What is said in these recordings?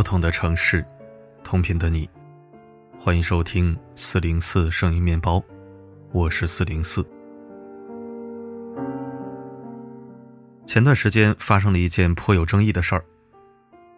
不同的城市，同频的你，欢迎收听四零四声音面包，我是四零四。前段时间发生了一件颇有争议的事儿，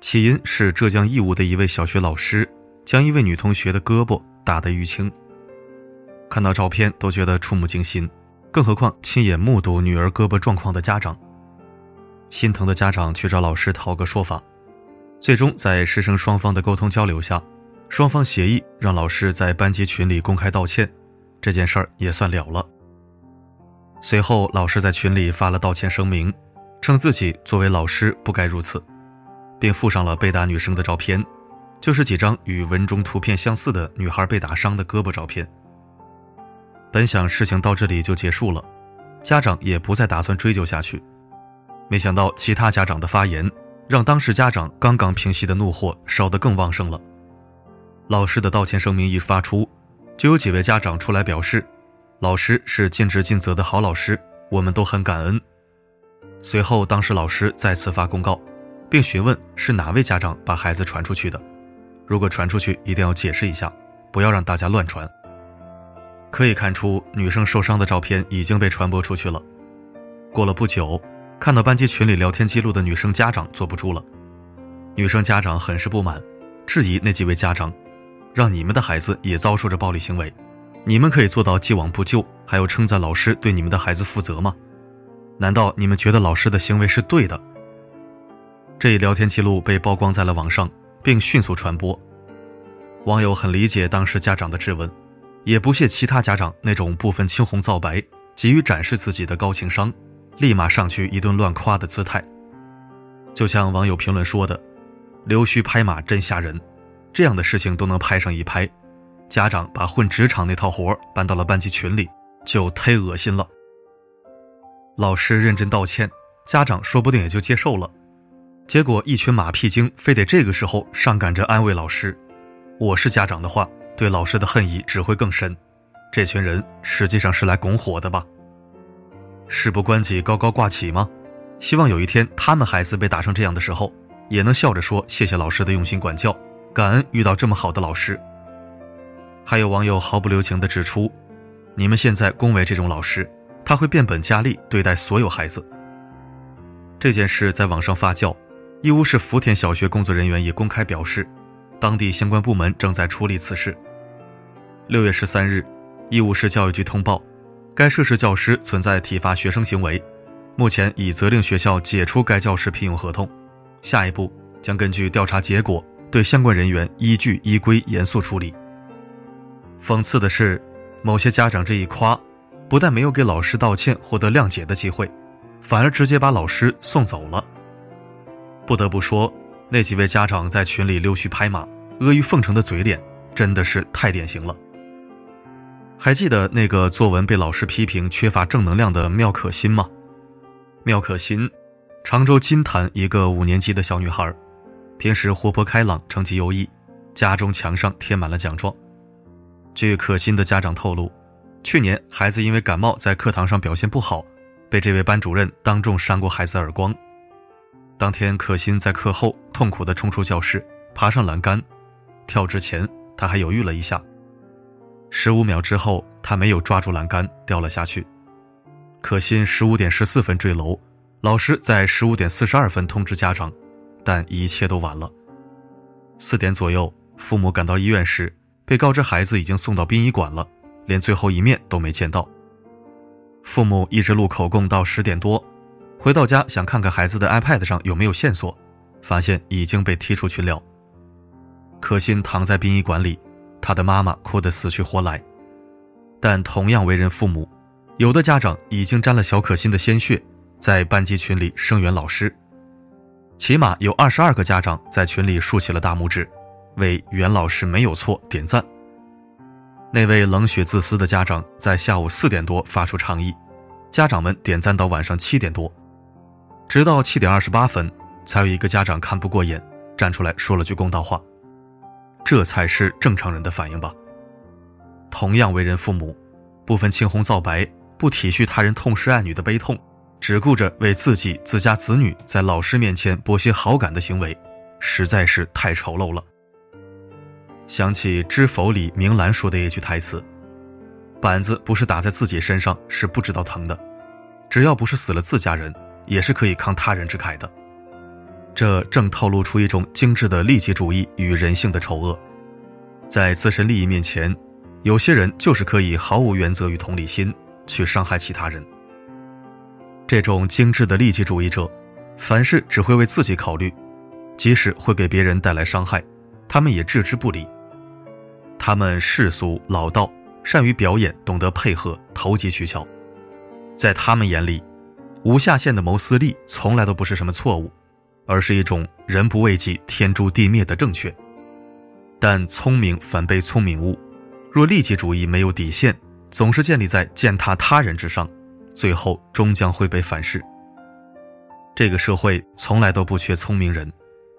起因是浙江义乌的一位小学老师将一位女同学的胳膊打得淤青，看到照片都觉得触目惊心，更何况亲眼目睹女儿胳膊状况的家长。心疼的家长去找老师讨个说法，最终在师生双方的沟通交流下，双方协议让老师在班级群里公开道歉，这件事儿也算了了。随后，老师在群里发了道歉声明，称自己作为老师不该如此，并附上了被打女生的照片，就是几张与文中图片相似的女孩被打伤的胳膊照片。本想事情到这里就结束了，家长也不再打算追究下去。没想到其他家长的发言，让当时家长刚刚平息的怒火烧得更旺盛了。老师的道歉声明一发出，就有几位家长出来表示，老师是尽职尽责的好老师，我们都很感恩。随后，当时老师再次发公告，并询问是哪位家长把孩子传出去的，如果传出去，一定要解释一下，不要让大家乱传。可以看出，女生受伤的照片已经被传播出去了。过了不久。看到班级群里聊天记录的女生家长坐不住了，女生家长很是不满，质疑那几位家长，让你们的孩子也遭受着暴力行为，你们可以做到既往不咎，还有称赞老师对你们的孩子负责吗？难道你们觉得老师的行为是对的？这一聊天记录被曝光在了网上，并迅速传播，网友很理解当时家长的质问，也不屑其他家长那种不分青红皂白，急于展示自己的高情商。立马上去一顿乱夸的姿态，就像网友评论说的：“溜须拍马真吓人，这样的事情都能拍上一拍。”家长把混职场那套活搬到了班级群里，就忒恶心了。老师认真道歉，家长说不定也就接受了。结果一群马屁精非得这个时候上赶着安慰老师。我是家长的话，对老师的恨意只会更深。这群人实际上是来拱火的吧？事不关己高高挂起吗？希望有一天他们孩子被打成这样的时候，也能笑着说谢谢老师的用心管教，感恩遇到这么好的老师。还有网友毫不留情地指出，你们现在恭维这种老师，他会变本加厉对待所有孩子。这件事在网上发酵，义乌市福田小学工作人员也公开表示，当地相关部门正在处理此事。六月十三日，义乌市教育局通报。该涉事教师存在体罚学生行为，目前已责令学校解除该教师聘用合同。下一步将根据调查结果，对相关人员依据依规严肃处理。讽刺的是，某些家长这一夸，不但没有给老师道歉、获得谅解的机会，反而直接把老师送走了。不得不说，那几位家长在群里溜须拍马、阿谀奉承的嘴脸，真的是太典型了。还记得那个作文被老师批评缺乏正能量的妙可欣吗？妙可欣，常州金坛一个五年级的小女孩，平时活泼开朗，成绩优异，家中墙上贴满了奖状。据可欣的家长透露，去年孩子因为感冒在课堂上表现不好，被这位班主任当众扇过孩子耳光。当天可欣在课后痛苦地冲出教室，爬上栏杆，跳之前他还犹豫了一下。十五秒之后，他没有抓住栏杆，掉了下去。可心十五点十四分坠楼，老师在十五点四十二分通知家长，但一切都晚了。四点左右，父母赶到医院时，被告知孩子已经送到殡仪馆了，连最后一面都没见到。父母一直录口供到十点多，回到家想看看孩子的 iPad 上有没有线索，发现已经被踢出群聊。可心躺在殡仪馆里。他的妈妈哭得死去活来，但同样为人父母，有的家长已经沾了小可心的鲜血，在班级群里声援老师。起码有二十二个家长在群里竖起了大拇指，为袁老师没有错点赞。那位冷血自私的家长在下午四点多发出倡议，家长们点赞到晚上七点多，直到七点二十八分，才有一个家长看不过眼，站出来说了句公道话。这才是正常人的反应吧。同样为人父母，不分青红皂白，不体恤他人痛失爱女的悲痛，只顾着为自己自家子女在老师面前博些好感的行为，实在是太丑陋了。想起《知否》里明兰说的一句台词：“板子不是打在自己身上是不知道疼的，只要不是死了自家人，也是可以抗他人之慨的。”这正透露出一种精致的利己主义与人性的丑恶。在自身利益面前，有些人就是可以毫无原则与同理心去伤害其他人。这种精致的利己主义者，凡事只会为自己考虑，即使会给别人带来伤害，他们也置之不理。他们世俗老道，善于表演，懂得配合，投机取巧。在他们眼里，无下限的谋私利从来都不是什么错误，而是一种人不为己，天诛地灭的正确。但聪明反被聪明误，若利己主义没有底线，总是建立在践踏他人之上。最后终将会被反噬。这个社会从来都不缺聪明人，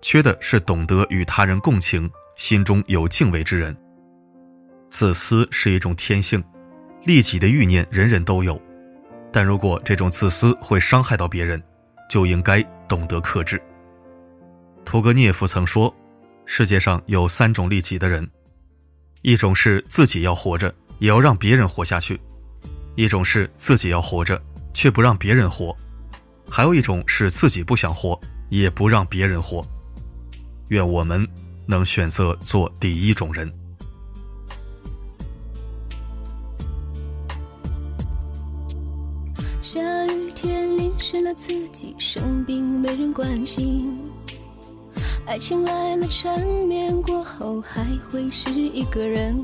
缺的是懂得与他人共情、心中有敬畏之人。自私是一种天性，利己的欲念人人都有，但如果这种自私会伤害到别人，就应该懂得克制。屠格涅夫曾说：“世界上有三种利己的人，一种是自己要活着，也要让别人活下去。”一种是自己要活着，却不让别人活；还有一种是自己不想活，也不让别人活。愿我们能选择做第一种人。下雨天淋湿了自己，生病没人关心。爱情来了缠绵过后，还会是一个人。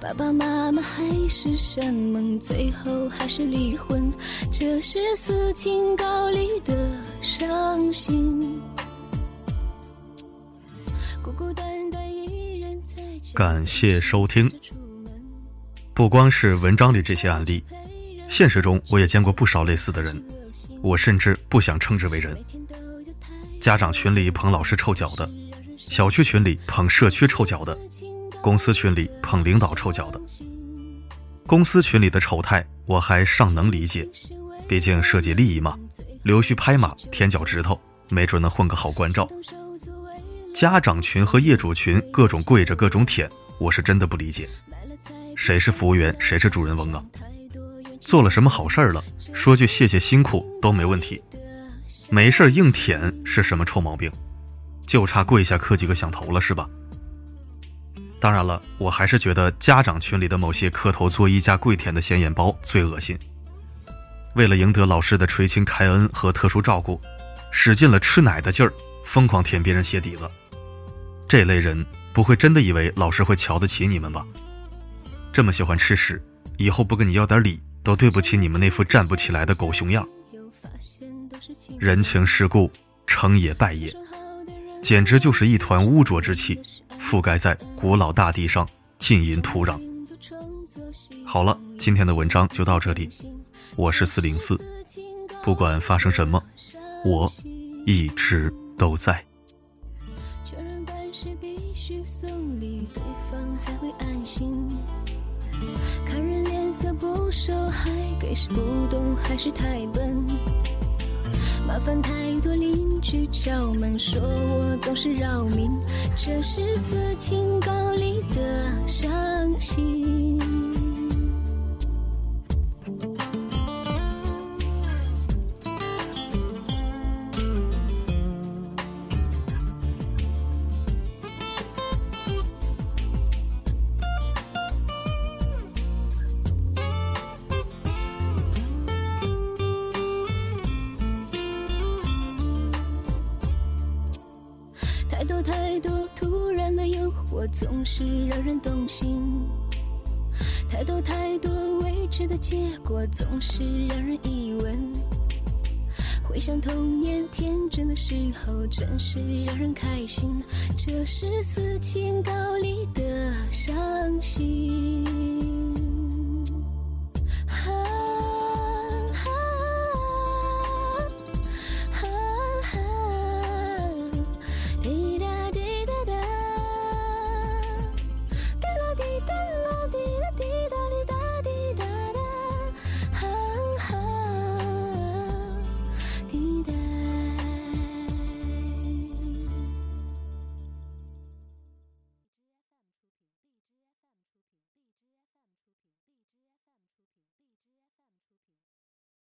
爸爸妈妈还是山盟，最后还是离婚，这是死情高离的伤心。孤孤单单一人在感谢收听。不光是文章里这些案例，现实中我也见过不少类似的人，我甚至不想称之为人。家长群里捧老师臭脚的，小区群里捧社区臭脚的。公司群里捧领导臭脚的，公司群里的丑态我还尚能理解，毕竟涉及利益嘛，溜须拍马、舔脚趾头，没准能混个好关照。家长群和业主群各种跪着各种舔，我是真的不理解，谁是服务员，谁是主人翁啊？做了什么好事儿了，说句谢谢辛苦都没问题，没事硬舔是什么臭毛病？就差跪下磕几个响头了是吧？当然了，我还是觉得家长群里的某些磕头作揖加跪舔的显眼包最恶心。为了赢得老师的垂青开恩和特殊照顾，使尽了吃奶的劲儿，疯狂舔别人鞋底子。这类人不会真的以为老师会瞧得起你们吧？这么喜欢吃屎，以后不跟你要点礼，都对不起你们那副站不起来的狗熊样。人情世故，成也败也，简直就是一团污浊之气。覆盖在古老大地上，浸淫土壤。好了，今天的文章就到这里。我是四零四，不管发生什么，我一直都在。看人脸色不熟，还给是不懂，还是太笨。麻烦太多，邻居敲门说我总是扰民，这是死情高丽的伤心。太多太多突然的诱惑，总是让人动心；太多太多未知的结果，总是让人疑问。回想童年天真的时候，真是让人开心。这是死情高丽的伤心。